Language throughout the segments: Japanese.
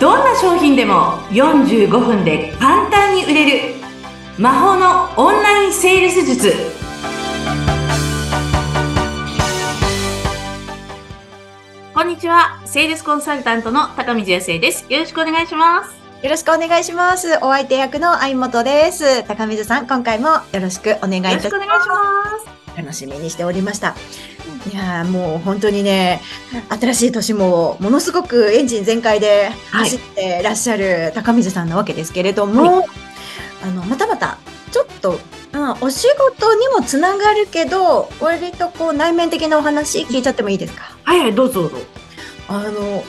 どんな商品でも45分で簡単に売れる魔法のオンラインセールス術こんにちはセールスコンサルタントの高水康生ですよろしくお願いしますよろしくお願いします。お相手役の相本です。高水さん、今回もよろしくお願いいたします。よろしくお願いします楽しみにしておりました。いやーもう本当にね、新しい年もものすごくエンジン全開で走ってらっしゃる高水さんなわけですけれども、はあの、またまた、ちょっと、まあ、お仕事にもつながるけど、割とこう内面的なお話聞いちゃってもいいですか？はいはいどうぞどうぞ。あの、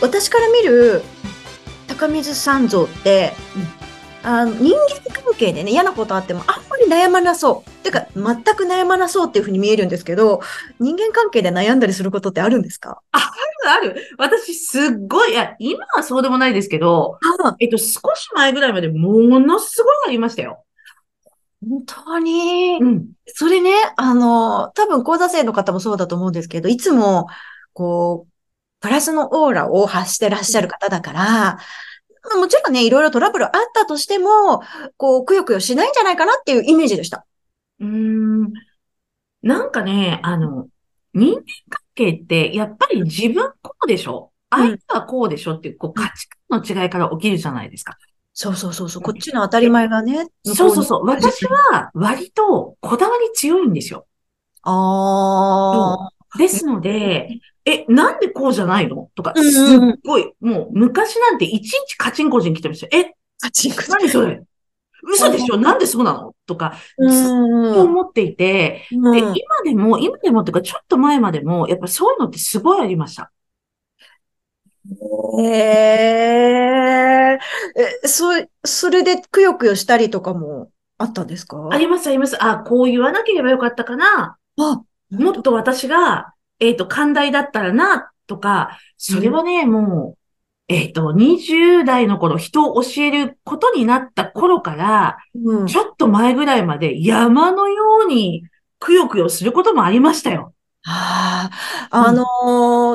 私から見る高水さん像って、あの人間関係でね、嫌なことあってもあんまり悩まなそう。てか、全く悩まなそうっていうふうに見えるんですけど、人間関係で悩んだりすることってあるんですか？ある私すっごいいや今はそうでもないですけどあえっと少し前ぐらいまでものすごいありましたよ。本当に？うん。それね、あの、多分講座生の方もそうだと思うんですけど、いつも、こう、プラスのオーラを発してらっしゃる方だから、まあもちろんね、いろいろトラブルあったとしても、こう、くよくよしないんじゃないかなっていうイメージでした。うーん。なんかね、あの、人間関係って、やっぱり自分こうでしょ？相手はこうでしょっていう、こう、価値観の違いから起きるじゃないですか。そうそうそうそう、こっちの当たり前がね。そうそうそう。私は割とこだわり強いんですよ。ああ。ですので、え、なんでこうじゃないの？とか、すっごい、もう昔なんていちいちカチンコチン来てましたよ。え、カチンコチン。何それ？嘘でしょ？なんでそうなの？とか、うずっんと思っていて、うんで、今でも、今でもっていうか、ちょっと前までも、やっぱそういうのってすごいありました。へえ。え、そ、それでくよくよしたりとかもあったんですか？あります、あります。あ、こう言わなければよかったかな。あ、もっと私が、えっと、寛大だったらな、とか、それはね、もう、えっと、20代の頃、人を教えることになった頃から、うん。ちょっと前ぐらいまで山のようにくよくよすることもありましたよ。ああ、あの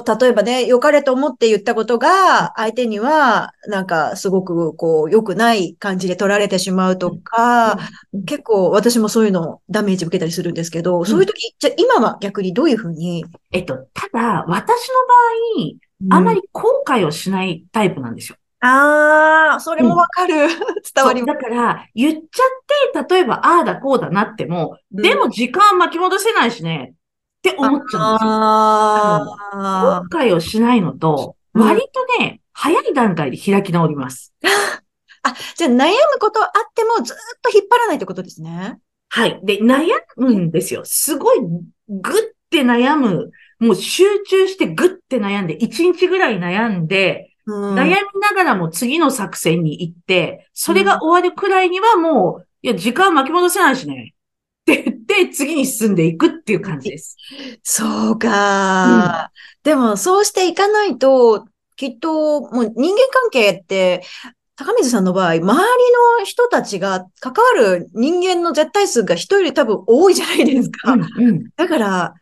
ー例えばね、良かれと思って言ったことが、相手には、なんか、すごく、こう、良くない感じで取られてしまうとか、うん。結構、私もそういうの、ダメージ受けたりするんですけど、そういう時、じゃあ今は逆にどういうふうに、えっと、ただ、私の場合、あまり後悔をしないタイプなんですよ。ああ、それもわかる。伝わります。だから、言っちゃって、例えば、ああだこうだなっても、でも時間巻き戻せないしね、って思っちゃうんですよ。あ後悔をしないのと、うん割とね、早い段階で開き直ります。あ。あ、じゃあ悩むことあってもずっと引っ張らないってことですね。はい。で、悩むんですよ。すごい、ぐって悩む。もう集中してぐって悩んで、1日ぐらい悩んで、うん悩みながらも次の作戦に行って、それが終わるくらいにはもう、いや、時間巻き戻せないしね。って言って、次に進んでいくっていう感じです。そうか、でも、そうしていかないと、きっと、もう人間関係って、高水さんの場合、周りの人たちが関わる人間の絶対数が人より多分多いじゃないですか。うん、うん。だから、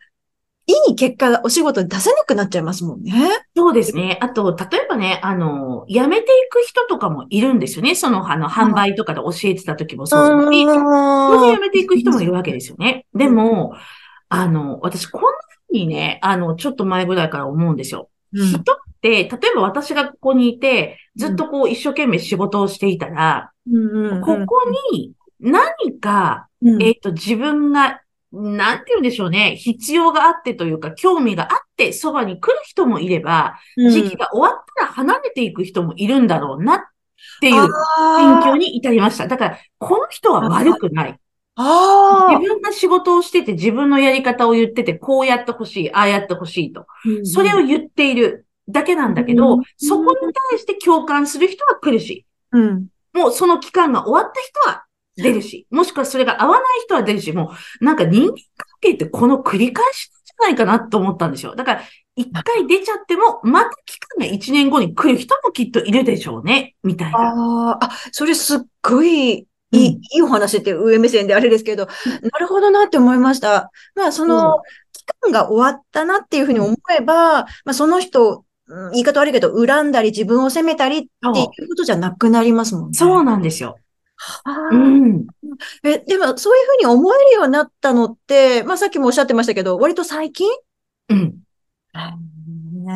いい結果がお仕事に出せなくなっちゃいますもんね。そうですね。あと、例えばね、あの、辞めていく人とかもいるんですよね。その、あの、販売とかで教えてた時もそうだし、当然辞めていく人もいるわけですよね。でも、あの、私、こんな風にね、あの、ちょっと前ぐらいから思うんですよ。うん人って、例えば私がここにいて、ずっとこう一生懸命仕事をしていたら、うんここに何か、うんえっと、自分が、なんて言うんでしょうね、必要があってというか、興味があってそばに来る人もいれば、時期が終わったら離れていく人もいるんだろうなっていうあ勉強に至りました。だから、この人は悪くない。あ自分が仕事をしてて自分のやり方を言ってて、こうやってほしい、ああやってほしいと。ーそれを言っているだけなんだけどうん、そこに対して共感する人は来るし、うん。もうその期間が終わった人は出るし、もしくはそれが合わない人は出るし、もうなんか人間関係ってこの繰り返しじゃないかなと思ったんですよ。だから、一回出ちゃっても、また期間が一年後に来る人もきっといるでしょうね、みたいな。ああ、あ、それすっごいいい、うんいいお話って上目線であれですけど、なるほどなって思いました。まあ、その、期間が終わったなっていうふうに思えば、まあ、その人うん言い方悪いけど、恨んだり自分を責めたりっていうことじゃなくなりますもんね。そうなんですよ。はあうん。え、でも、そういうふうに思えるようになったのって、まあさっきもおっしゃってましたけど、割と最近？うん。ね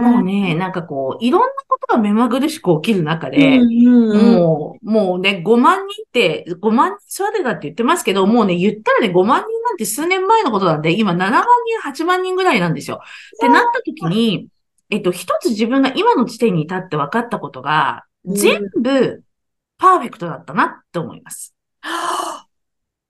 もうね、なんかこう、いろんなことが目まぐるしく起きる中で、もう、もうね、5万人って、5万人育てたって言ってますけど、もうね、言ったらね、5万人なんて数年前のことなんで、今7万人、8万人ぐらいなんですよ。ってなった時に、えっと、一つ自分が今の地点に至って分かったことが、うん全部パーフェクトだったなって思います。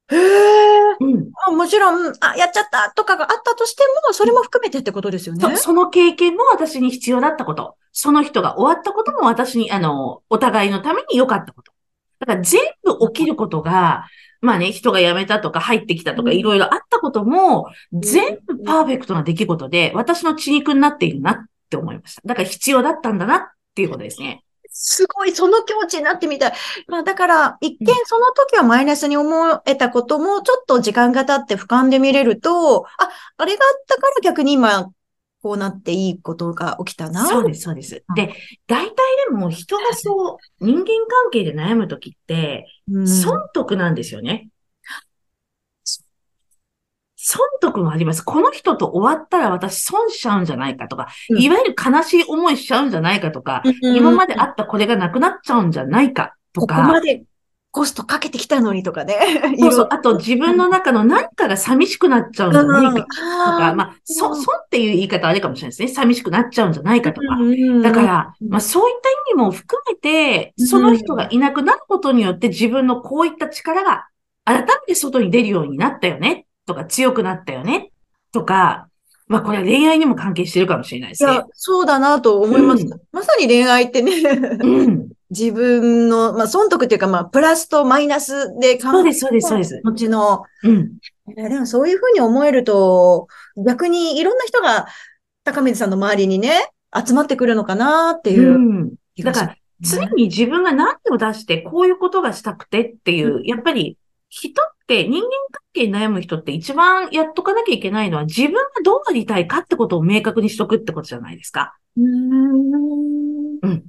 へえ。うん。まあもちろん、あ、やっちゃったとかがあったとしても、それも含めてってことですよね。そその経験も私に必要だったこと。その人が終わったことも私に、あの、お互いのために良かったこと。だから全部起きることが、まあね、人が辞めたとか入ってきたとかうんいろいろあったことも、全部パーフェクトな出来事で、私の血肉になっているなって思いました。だから必要だったんだなっていうことですね。すごい、その境地になってみたい。まあだから、一見その時はマイナスに思えたことも、ちょっと時間が経って俯瞰で見れると、あ、あれがあったから逆に今、こうなっていいことが起きたな。そうです、そうです。で、大体でも人がそう、人間関係で悩むときって、うん損得なんですよね。損得もあります。この人と終わったら私損しちゃうんじゃないかとか、うん。いわゆる悲しい思いしちゃうんじゃないかとか、うん今まであったこれがなくなっちゃうんじゃないかとここか、までコストかけてきたのにとかね。そうそう、あと自分の中の何かが寂しくなっちゃうんじゃないかとか、あまあ、そ、うん。損っていう言い方あれかもしれないですね。寂しくなっちゃうんじゃないかとか。うんだから、うん。まあそういった意味も含めて、その人がいなくなることによって自分のこういった力が改めて外に出るようになったよね、とか強くなったよね、とか、まあこれは恋愛にも関係してるかもしれないですねいや。、そうだなと思います。うんまさに恋愛ってね、うん。自分の、まあ、損得っていうか、まあ、プラスとマイナスで考そうです、そうです、そうです。持ちの、うん。えーでもそういうふうに思えると、逆にいろんな人が高水さんの周りにね、集まってくるのかなっていううんだから、常に自分が何を出してこういうことがしたくてっていう、やっぱり人って人間関係に悩む人って一番やっとかなきゃいけないのは自分がどうなりたいかってことを明確にしとくってことじゃないですか。うーんうん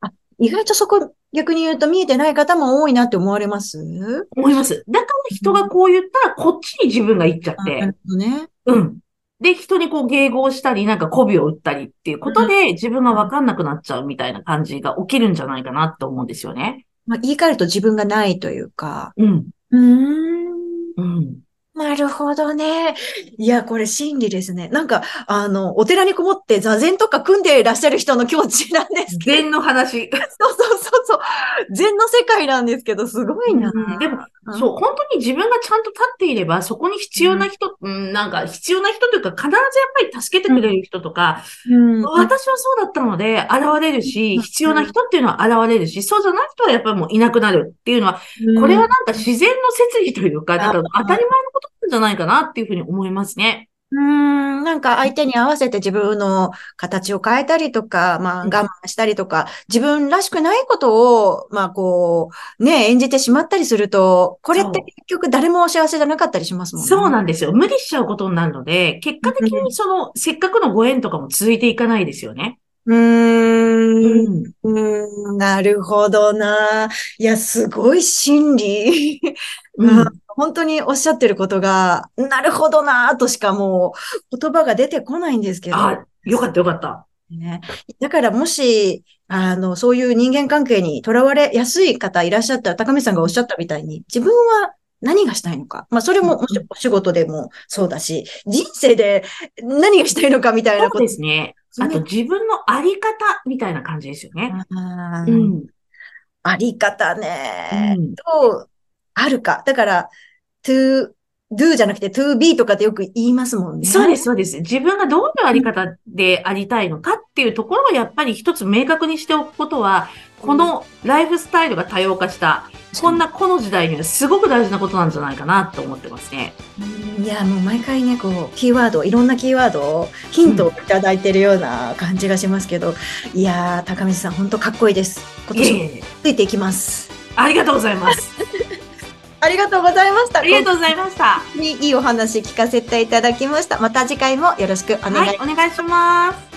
あ意外とそこ逆に言うと見えてない方も多いなって思われます？思います。だから人がこう言ったらこっちに自分が行っちゃっあなて、るほどね。うん。で、人にこう迎合したり、なんか媚びを打ったりっていうことで自分がわかんなくなっちゃうみたいな感じが起きるんじゃないかなと思うんですよね。まあ、言い換えると自分がないというか。うん。うーん。うん。なるほどね。いや、これ真理ですね。なんか、あの、お寺にこもって座禅とか組んでいらっしゃる人の境地なんですけど。禅の話。そうそうそうそう。禅の世界なんですけど、すごいな。うんでも、うんそう、本当に自分がちゃんと立っていれば、そこに必要な人、うん、なんか必要な人というか、必ずやっぱり助けてくれる人とか、うん。私はそうだったので、現れるし、うん。必要な人っていうのは現れるし、そうじゃない人はやっぱりもういなくなるっていうのは、これはなんか自然の摂理というか、だから当たり前のことなんじゃないかなっていうふうに思いますね。うーん、なんか相手に合わせて自分の形を変えたりとか、まあうん我慢したりとか、自分らしくないことを、まあこう、ね、演じてしまったりすると、これって結局誰も幸せじゃなかったりしますもんね。そうなんですよ。無理しちゃうことになるので、結果的にその、せっかくのご縁とかも続いていかないですよね。うーん。ん。うーん、なるほどな。いや、すごい真理。うん。本当におっしゃってることが、なるほどなとしかもう言葉が出てこないんですけど。あ、よかったよかった。ね。だからもし、あの、そういう人間関係にとらわれやすい方いらっしゃったら、高見さんがおっしゃったみたいに、自分は何がしたいのか。まあ、それももしお仕事でもそうだし、人生で何がしたいのかみたいなそうこと。ですね。あと自分のあり方みたいな感じですよね。あーうん。あり方ね。うんと、あるか。だから、to, do じゃなくて to be とかってよく言いますもんね。そうです、そうです。自分がどういうあり方でありたいのかっていうところをやっぱり一つ明確にしておくことは、このライフスタイルが多様化した、こんなこの時代にはすごく大事なことなんじゃないかなと思ってますね。いや、もう毎回ね、こう、キーワード、いろんなキーワードを、ヒントをいただいてるような感じがしますけど、いやー、高水さん、本当かっこいいです。今年もついていきます。ありがとうございます。ありがとうございました。ありがとうございました。いいお話聞かせていただきました。また次回もよろしくお願いしますはい、お願いします。